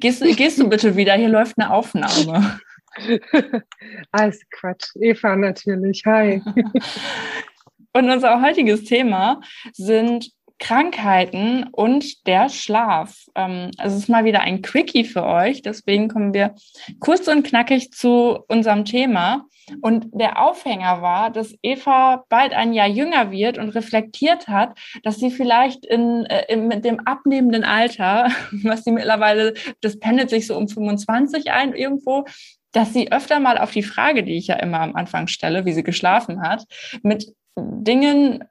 Gehst, gehst du bitte wieder? Hier läuft eine Aufnahme. Alles Quatsch. Eva natürlich. Hi. Und unser heutiges Thema sind Krankheiten und der Schlaf. Ähm, also es ist mal wieder ein Quickie für euch. Deswegen kommen wir kurz und knackig zu unserem Thema. Und der Aufhänger war, dass Eva bald ein Jahr jünger wird und reflektiert hat, dass sie vielleicht in, äh, mit dem abnehmenden Alter, was sie mittlerweile, das pendelt sich so um 25 ein irgendwo, dass sie öfter mal auf die Frage, die ich ja immer am Anfang stelle, wie sie geschlafen hat, mit Dingen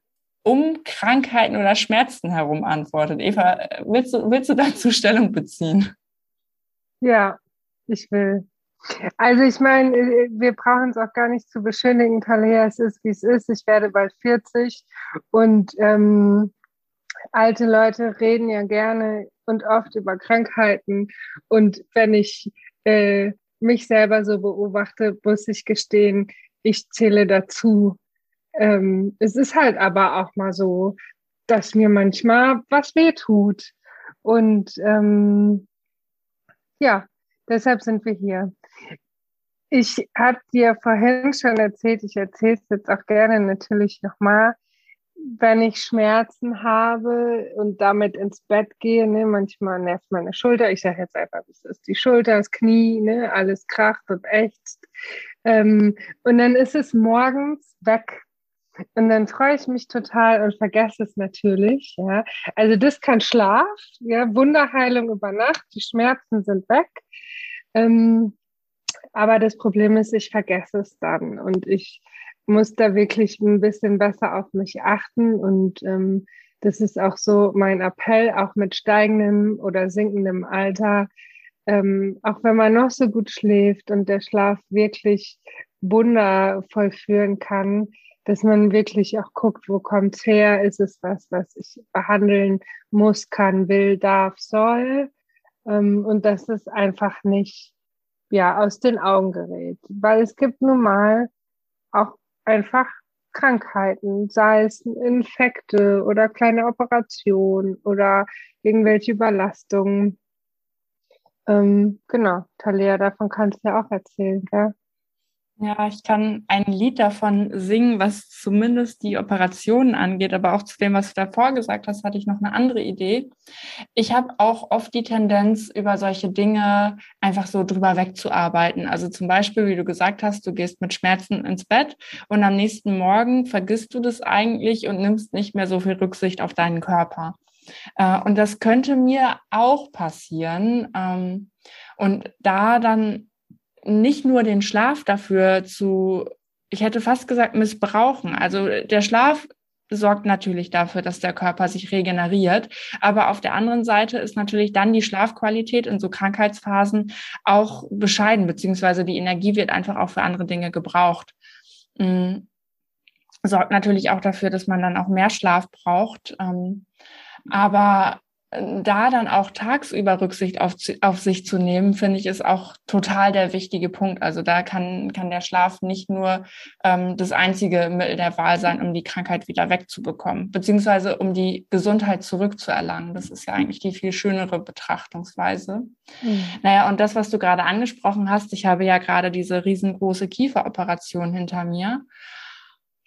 um Krankheiten oder Schmerzen herum antwortet. Eva, willst du, willst du dazu Stellung beziehen? Ja, ich will. Also ich meine, wir brauchen es auch gar nicht zu beschönigen, Talia, es ist, wie es ist. Ich werde bald 40 und ähm, alte Leute reden ja gerne und oft über Krankheiten. Und wenn ich äh, mich selber so beobachte, muss ich gestehen, ich zähle dazu. Ähm, es ist halt aber auch mal so, dass mir manchmal was weh tut. Und ähm, ja, deshalb sind wir hier. Ich habe dir vorhin schon erzählt, ich erzähle es jetzt auch gerne natürlich nochmal, wenn ich Schmerzen habe und damit ins Bett gehe, ne, manchmal nervt meine Schulter, ich sage jetzt einfach, es ist die Schulter, das Knie, ne, alles kracht und ächzt. Ähm, und dann ist es morgens weg. Und dann freue ich mich total und vergesse es natürlich. Ja. Also das kann Schlaf, ja, Wunderheilung über Nacht, die Schmerzen sind weg. Ähm, aber das Problem ist, ich vergesse es dann und ich muss da wirklich ein bisschen besser auf mich achten und ähm, das ist auch so mein Appell, auch mit steigendem oder sinkendem Alter, ähm, auch wenn man noch so gut schläft und der Schlaf wirklich Wunder vollführen kann, dass man wirklich auch guckt, wo kommt's her? Ist es was, was ich behandeln muss, kann, will, darf, soll? Ähm, und dass es einfach nicht ja aus den Augen gerät, weil es gibt nun mal auch einfach Krankheiten, sei es Infekte oder kleine Operationen oder irgendwelche Überlastungen. Ähm, genau, Talia, davon kannst du ja auch erzählen, gell? Ja, ich kann ein Lied davon singen, was zumindest die Operationen angeht, aber auch zu dem, was du davor gesagt hast, hatte ich noch eine andere Idee. Ich habe auch oft die Tendenz, über solche Dinge einfach so drüber wegzuarbeiten. Also zum Beispiel, wie du gesagt hast, du gehst mit Schmerzen ins Bett und am nächsten Morgen vergisst du das eigentlich und nimmst nicht mehr so viel Rücksicht auf deinen Körper. Äh, und das könnte mir auch passieren. Ähm, und da dann nicht nur den Schlaf dafür zu, ich hätte fast gesagt, missbrauchen. Also der Schlaf sorgt natürlich dafür, dass der Körper sich regeneriert. Aber auf der anderen Seite ist natürlich dann die Schlafqualität in so Krankheitsphasen auch bescheiden, beziehungsweise die Energie wird einfach auch für andere Dinge gebraucht. Mhm. Sorgt natürlich auch dafür, dass man dann auch mehr Schlaf braucht. Ähm, aber da dann auch tagsüber Rücksicht auf, auf sich zu nehmen, finde ich, ist auch total der wichtige Punkt. Also da kann, kann der Schlaf nicht nur ähm, das einzige Mittel der Wahl sein, um die Krankheit wieder wegzubekommen, beziehungsweise um die Gesundheit zurückzuerlangen. Das ist ja eigentlich die viel schönere Betrachtungsweise. Mhm. Naja, und das, was du gerade angesprochen hast, ich habe ja gerade diese riesengroße Kieferoperation hinter mir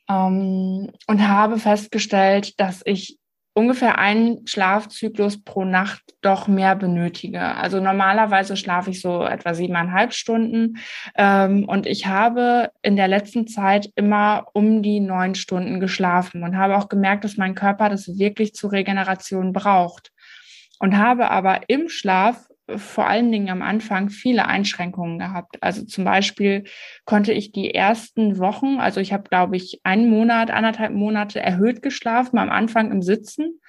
ähm, und habe festgestellt, dass ich ungefähr einen Schlafzyklus pro Nacht doch mehr benötige. Also normalerweise schlafe ich so etwa siebeneinhalb Stunden ähm, und ich habe in der letzten Zeit immer um die neun Stunden geschlafen und habe auch gemerkt, dass mein Körper das wirklich zur Regeneration braucht und habe aber im Schlaf vor allen Dingen am Anfang viele Einschränkungen gehabt. Also zum Beispiel konnte ich die ersten Wochen, also ich habe, glaube ich, einen Monat, anderthalb Monate erhöht geschlafen, am Anfang im Sitzen.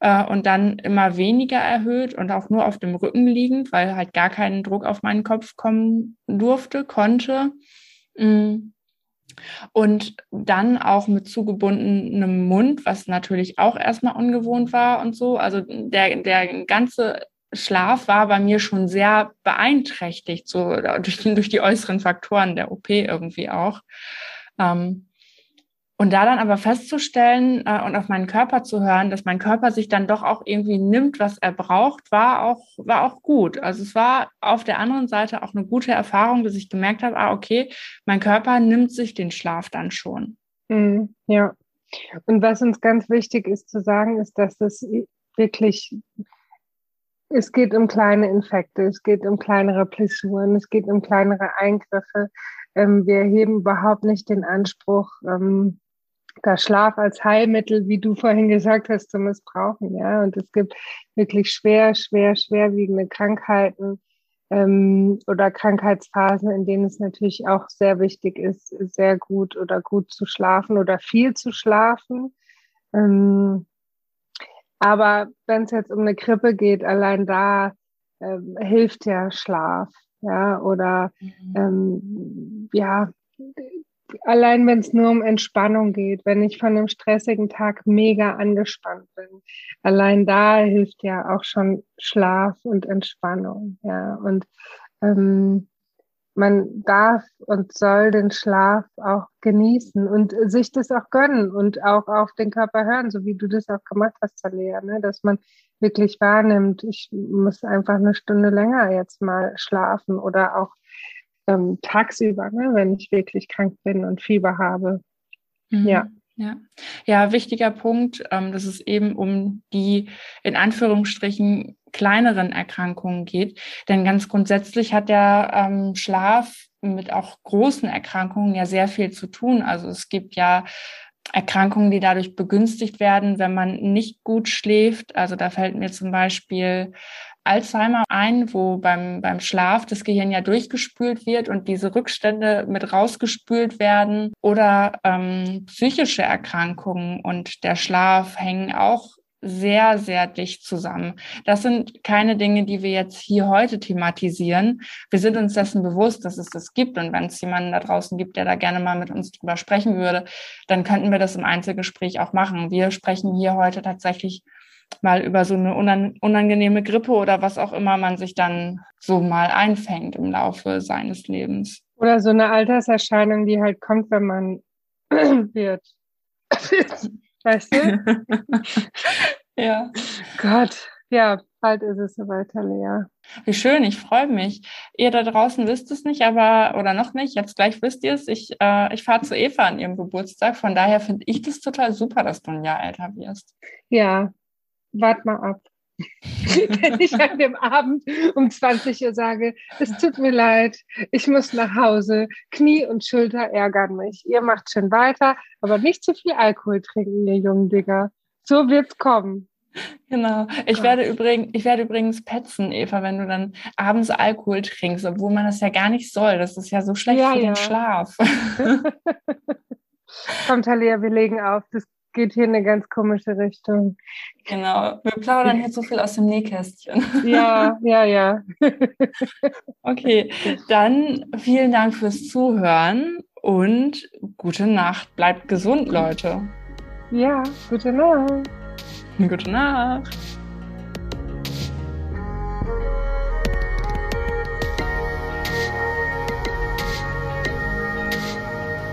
äh, und dann immer weniger erhöht und auch nur auf dem Rücken liegend, weil halt gar kein Druck auf meinen Kopf kommen durfte, konnte. Mm. Und dann auch mit zugebundenem Mund, was natürlich auch erstmal ungewohnt war und so. Also der, der ganze Schlaf war bei mir schon sehr beeinträchtigt, so durch, durch die äußeren Faktoren der OP irgendwie auch. Ähm, und da dann aber festzustellen äh, und auf meinen Körper zu hören, dass mein Körper sich dann doch auch irgendwie nimmt, was er braucht, war auch, war auch gut. Also es war auf der anderen Seite auch eine gute Erfahrung, dass ich gemerkt habe, ah, okay, mein Körper nimmt sich den Schlaf dann schon. Mhm, ja. Und was uns ganz wichtig ist zu sagen, ist, dass es wirklich, es geht um kleine Infekte, es geht um kleinere Blessuren, es geht um kleinere Eingriffe. Ähm, wir heben überhaupt nicht den Anspruch, ähm, das Schlaf als Heilmittel, wie du vorhin gesagt hast, zu missbrauchen. Ja, und es gibt wirklich schwer, schwer, schwerwiegende Krankheiten ähm, oder Krankheitsphasen, in denen es natürlich auch sehr wichtig ist, sehr gut oder gut zu schlafen oder viel zu schlafen. Ähm, aber wenn es jetzt um eine Grippe geht, allein da ähm, hilft ja Schlaf, ja, oder mhm. ähm, ja, allein wenn es nur um Entspannung geht, wenn ich von einem stressigen Tag mega angespannt bin, allein da hilft ja auch schon Schlaf und Entspannung. Ja, und ähm, man darf und soll den Schlaf auch genießen und sich das auch gönnen und auch auf den Körper hören, so wie du das auch gemacht hast, Talea, ne? dass man wirklich wahrnimmt, ich muss einfach eine Stunde länger jetzt mal schlafen oder auch ähm, tagsüber, ne, wenn ich wirklich krank bin und Fieber habe. Mhm. Ja. Ja. ja, wichtiger Punkt, ähm, dass es eben um die in Anführungsstrichen kleineren Erkrankungen geht. Denn ganz grundsätzlich hat der ähm, Schlaf mit auch großen Erkrankungen ja sehr viel zu tun. Also es gibt ja Erkrankungen, die dadurch begünstigt werden, wenn man nicht gut schläft. Also da fällt mir zum Beispiel Alzheimer ein, wo beim, beim Schlaf das Gehirn ja durchgespült wird und diese Rückstände mit rausgespült werden oder ähm, psychische Erkrankungen und der Schlaf hängen auch sehr, sehr dicht zusammen. Das sind keine Dinge, die wir jetzt hier heute thematisieren. Wir sind uns dessen bewusst, dass es das gibt. Und wenn es jemanden da draußen gibt, der da gerne mal mit uns drüber sprechen würde, dann könnten wir das im Einzelgespräch auch machen. Wir sprechen hier heute tatsächlich mal über so eine unangenehme Grippe oder was auch immer man sich dann so mal einfängt im Laufe seines Lebens. Oder so eine Alterserscheinung, die halt kommt, wenn man wird. weißt du? ja. Gott, ja, bald ist es soweit, Lea. Wie schön, ich freue mich. Ihr da draußen wisst es nicht, aber, oder noch nicht, jetzt gleich wisst ihr es. Ich, äh, ich fahre zu Eva an ihrem Geburtstag. Von daher finde ich das total super, dass du ein Jahr älter wirst. Ja, wart mal ab. Wenn ich an dem Abend um 20 Uhr sage, es tut mir leid, ich muss nach Hause, Knie und Schulter ärgern mich. Ihr macht schon weiter, aber nicht zu viel Alkohol trinken, ihr jungen Digger. So wird's kommen. Genau. Ich werde, übrigens, ich werde übrigens petzen, Eva, wenn du dann abends Alkohol trinkst, obwohl man das ja gar nicht soll. Das ist ja so schlecht ja, für ja. den Schlaf. Kommt, Talia, wir legen auf. Das geht hier in eine ganz komische Richtung. Genau, wir plaudern jetzt so viel aus dem Nähkästchen. Ja, ja, ja. okay, dann vielen Dank fürs Zuhören und gute Nacht. Bleibt gesund, Leute. Ja, gute Nacht. Gute Nacht.